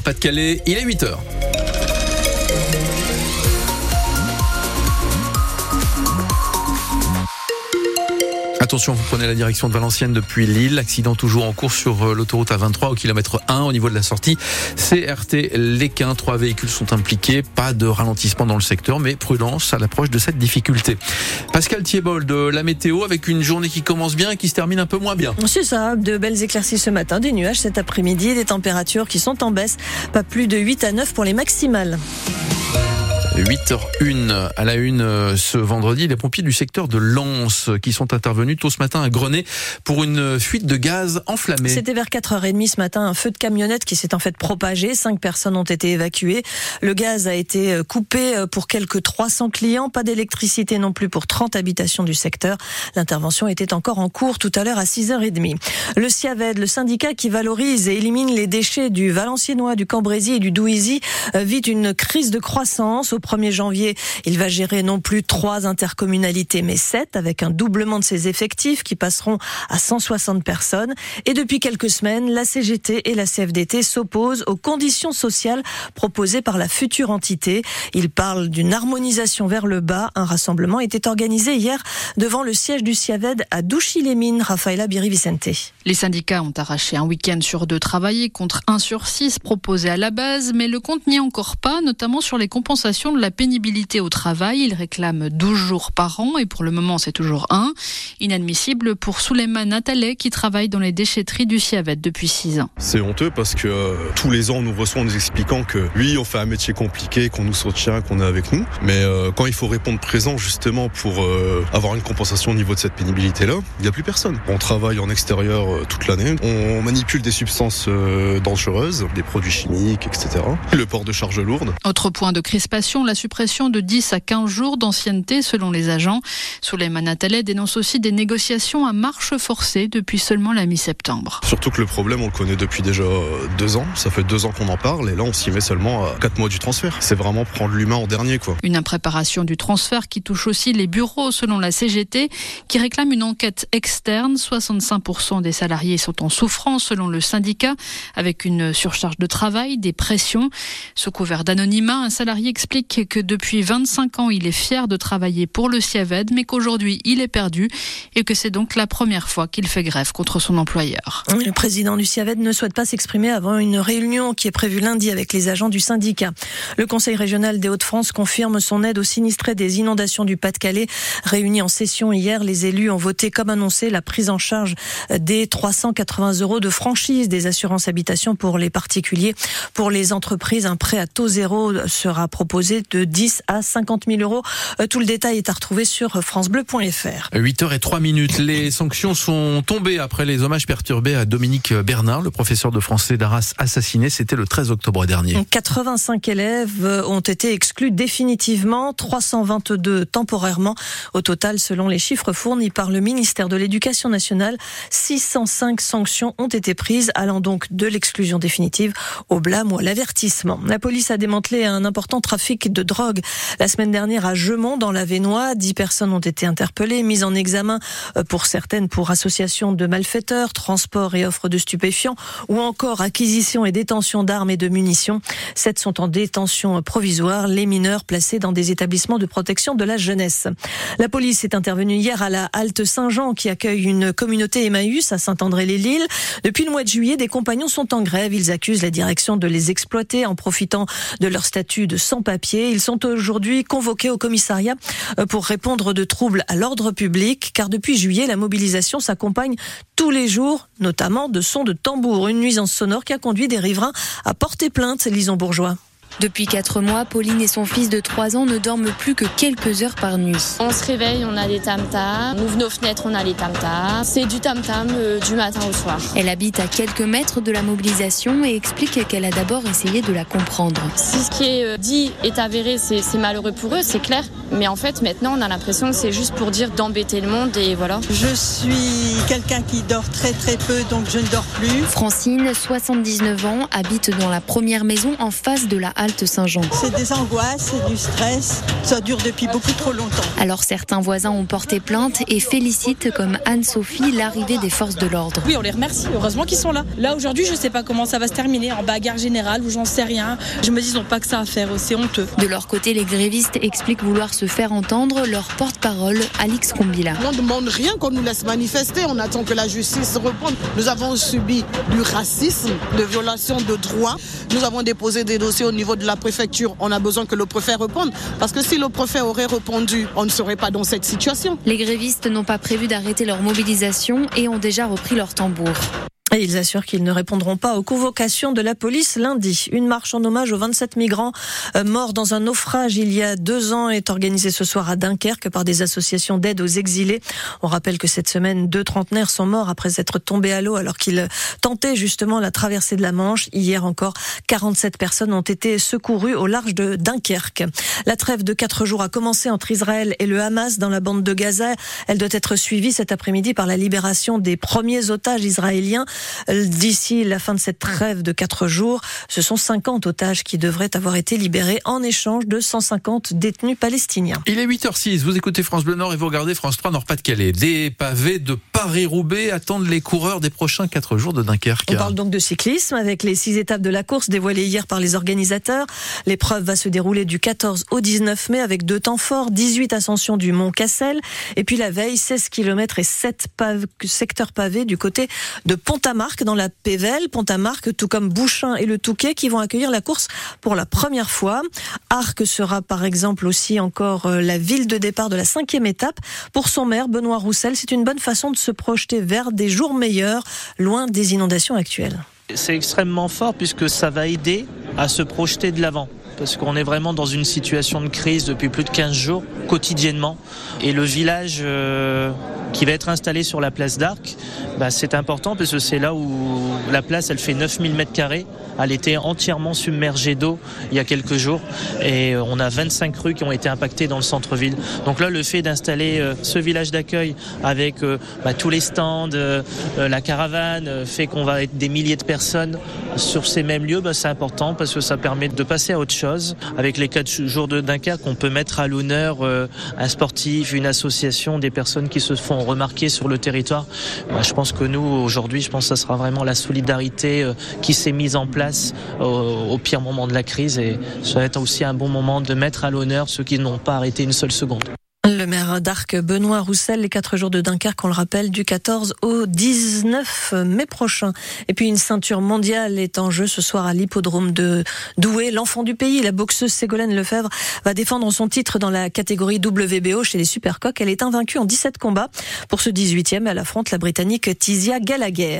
Nord-Pas-de-Calais, il est 8h. Attention, vous prenez la direction de Valenciennes depuis Lille. Accident toujours en cours sur euh, l'autoroute A23 au kilomètre 1 au niveau de la sortie CRT Léquin. Trois véhicules sont impliqués. Pas de ralentissement dans le secteur, mais prudence à l'approche de cette difficulté. Pascal Thiebol de la météo avec une journée qui commence bien et qui se termine un peu moins bien. C'est ça, de belles éclaircies ce matin, des nuages cet après-midi, des températures qui sont en baisse. Pas plus de 8 à 9 pour les maximales. 8h01 à la une euh, ce vendredi, les pompiers du secteur de Lens qui sont intervenus tôt ce matin à Grenay pour une fuite de gaz enflammé. C'était vers 4h30 ce matin, un feu de camionnette qui s'est en fait propagé. Cinq personnes ont été évacuées. Le gaz a été euh, coupé euh, pour quelques 300 clients. Pas d'électricité non plus pour 30 habitations du secteur. L'intervention était encore en cours tout à l'heure à 6h30. Le CIAVED, le syndicat qui valorise et élimine les déchets du Valenciennois, du Cambrésis et du Douisis, vit une crise de croissance. 1er janvier, il va gérer non plus trois intercommunalités, mais sept, avec un doublement de ses effectifs qui passeront à 160 personnes. Et depuis quelques semaines, la CGT et la CFDT s'opposent aux conditions sociales proposées par la future entité. Ils parlent d'une harmonisation vers le bas. Un rassemblement était organisé hier devant le siège du CIAVED à Douchy-les-Mines, Rafaela Biri-Vicente. Les syndicats ont arraché un week-end sur deux travaillés contre un sur six proposé à la base, mais le compte n'y est encore pas, notamment sur les compensations de la pénibilité au travail. Ils réclament 12 jours par an et pour le moment c'est toujours un. Inadmissible pour Souleymane Attalay qui travaille dans les déchetteries du Ciavet depuis 6 ans. C'est honteux parce que euh, tous les ans on nous reçoit en nous expliquant que lui on fait un métier compliqué, qu'on nous soutient, qu'on est avec nous. Mais euh, quand il faut répondre présent justement pour euh, avoir une compensation au niveau de cette pénibilité là, il n'y a plus personne. On travaille en extérieur toute l'année, on manipule des substances dangereuses, des produits chimiques, etc. Le port de charges lourdes. Autre point de crispation, la suppression de 10 à 15 jours d'ancienneté selon les agents. Souleymane Attalay dénonce aussi des négociations à marche forcée depuis seulement la mi-septembre. Surtout que le problème, on le connaît depuis déjà deux ans. Ça fait deux ans qu'on en parle et là, on s'y met seulement à quatre mois du transfert. C'est vraiment prendre l'humain en dernier, quoi. Une impréparation du transfert qui touche aussi les bureaux selon la CGT qui réclame une enquête externe. 65% des salariés sont en souffrance selon le syndicat avec une surcharge de travail, des pressions. Sous couvert d'anonymat, un salarié explique que depuis 25 ans, il est fier de travailler pour le CIAVED, mais qu'aujourd'hui, il est perdu et que c'est donc la première fois qu'il fait grève contre son employeur. Le président du CIAVED ne souhaite pas s'exprimer avant une réunion qui est prévue lundi avec les agents du syndicat. Le Conseil régional des Hauts-de-France confirme son aide aux sinistrés des inondations du Pas-de-Calais. Réunis en session hier, les élus ont voté comme annoncé la prise en charge des 380 euros de franchise des assurances habitation pour les particuliers. Pour les entreprises, un prêt à taux zéro sera proposé de 10 à 50 000 euros. Euh, Tout le détail est à retrouver sur francebleu.fr. 8h03 minutes. Les sanctions sont tombées après les hommages perturbés à Dominique Bernard, le professeur de français d'Arras assassiné. C'était le 13 octobre dernier. 85 élèves ont été exclus définitivement, 322 temporairement. Au total, selon les chiffres fournis par le ministère de l'Éducation nationale, 605 sanctions ont été prises, allant donc de l'exclusion définitive au blâme ou à l'avertissement. La police a démantelé un important trafic de drogue la semaine dernière à Gemont, dans la Vénois. 10 personnes ont été interpellées, mises en examen euh, pour certaines pour association de malfaiteurs, transport et offre de stupéfiants, ou encore acquisition et détention d'armes et de munitions. Sept sont en détention provisoire, les mineurs placés dans des établissements de protection de la jeunesse. La police est intervenue hier à la Halte Saint-Jean qui accueille une communauté Emmaüs à Saint-André-les-Lilles. Depuis le mois de juillet, des compagnons sont en grève. Ils accusent la direction de les exploiter en profitant de leur statut de Ils sont aujourd'hui convoqués au commissariat euh, pour répondre de troubles à l'ordre public, car depuis juillet, la mobilisation s'accompagne tous les jours, notamment de sons de tambour, une nuisance sonore qui a conduit des riverains à porter plainte, Lison Bourgeois. Depuis quatre mois, Pauline et son fils de 3 ans ne dorment plus que quelques heures par nuit. On se réveille, on a des tam-tams. On ouvre nos fenêtres, on a les tam-tams. C'est du tam-tam euh, du matin au soir. Elle habite à quelques mètres de la mobilisation et explique qu'elle a d'abord essayé de la comprendre. Si ce qui est euh, dit est avéré, c'est c'est malheureux pour eux, c'est clair. Mais en fait, maintenant, on a l'impression que c'est juste pour dire d'embêter le monde et voilà. Je suis quelqu'un qui dort très très peu, donc je ne dors plus. Francine, 79 ans, habite dans la première maison en face de la halte Saint-Jean. C'est des angoisses, c'est du stress. Ça dure depuis beaucoup trop longtemps. Alors certains voisins ont porté plainte et félicitent comme Anne-Sophie l'arrivée des forces de l'ordre. Oui, on les remercie. Heureusement qu'ils sont là. Là aujourd'hui, je ne sais pas comment ça va se terminer en bagarre générale ou j'en sais rien. Je me dis ils n'ont pas que ça à faire. C'est honteux. De leur côté, les grévistes expliquent vouloir se faire entendre. Leur porte-parole, Alix Combila. On ne demande rien qu'on nous laisse manifester. On attend que la justice réponde. Nous avons subi du racisme, de violations de droits. Nous avons déposé des dossiers au niveau de la préfecture. On a besoin que le préfet réponde. Parce que si le préfet aurait répondu, on ne serait pas dans cette situation. Les grévistes n'ont pas prévu d'arrêter leur mobilisation et ont déjà repris leur tambour. Et ils assurent qu'ils ne répondront pas aux convocations de la police lundi. Une marche en hommage aux 27 migrants euh, morts dans un naufrage il y a deux ans est organisée ce soir à Dunkerque par des associations d'aide aux exilés. On rappelle que cette semaine, deux trentenaires sont morts après être tombés à l'eau alors qu'ils tentaient justement la traversée de la Manche. Hier encore, 47 personnes ont été secourues au large de Dunkerque. La trêve de quatre jours a commencé entre Israël et le Hamas dans la bande de Gaza. Elle doit être suivie cet après-midi par la libération des premiers otages israéliens. D'ici la fin de cette trêve de quatre jours, ce sont 50 otages qui devraient avoir été libérés en échange de 150 détenus palestiniens. Il est 8h06, vous écoutez France Bleu Nord et vous regardez France 3 Nord-Pas-de-Calais. Des pavés de Paris-Roubaix attendent les coureurs des prochains quatre jours de Dunkerque. On parle donc de cyclisme avec les six étapes de la course dévoilées hier par les organisateurs. L'épreuve va se dérouler du 14 au 19 mai avec deux temps forts, 18 ascensions du Mont Cassel et puis la veille 16 km et 7 secteurs pavés du côté de Pont Pont-à-Marc dans la Pévelle, Pont-à-Marc, tout comme Bouchain et le Touquet qui vont accueillir la course pour la première fois. Arc sera par exemple aussi encore euh, la ville de départ de la cinquième étape. Pour son maire, Benoît Roussel, c'est une bonne façon de se projeter vers des jours meilleurs, loin des inondations actuelles. C'est extrêmement fort puisque ça va aider à se projeter de l'avant parce qu'on est vraiment dans une situation de crise depuis plus de 15 jours, quotidiennement. Et le village euh, qui va être installé sur la place d'Arc, bah, c'est important parce que c'est là où la place elle fait 9000 mètres carrés. Elle était entièrement submergée d'eau il y a quelques jours et on a 25 rues qui ont été impactées dans le centre-ville. Donc là, le fait d'installer euh, ce village d'accueil avec euh, bah, tous les stands, euh, la caravane, fait qu'on va être des milliers de personnes sur ces mêmes lieux, bah, c'est important parce que ça permet de passer à autre chose. Avec les quatre jours de Dunkerque, on peut mettre à l'honneur un sportif, une association, des personnes qui se font remarquer sur le territoire. Bah, je pense que nous, aujourd'hui, je pense que ça sera vraiment la solidarité qui s'est mise en place au, pire moment de la crise et ça va être aussi un bon moment de mettre à l'honneur ceux qui n'ont pas arrêté une seule seconde. Le maire d'Arc, Benoît Roussel, les quatre jours de Dunkerque, on le rappelle, du 14 au 19 mai prochain. Et puis une ceinture mondiale est en jeu ce soir à l'hippodrome de Douai. L'enfant du pays, la boxeuse Ségolène Lefebvre, va défendre son titre dans la catégorie WBO chez les Supercoques. Elle est invaincue en 17 combats. Pour ce 18e, elle affronte la Britannique Tizia Gallagher.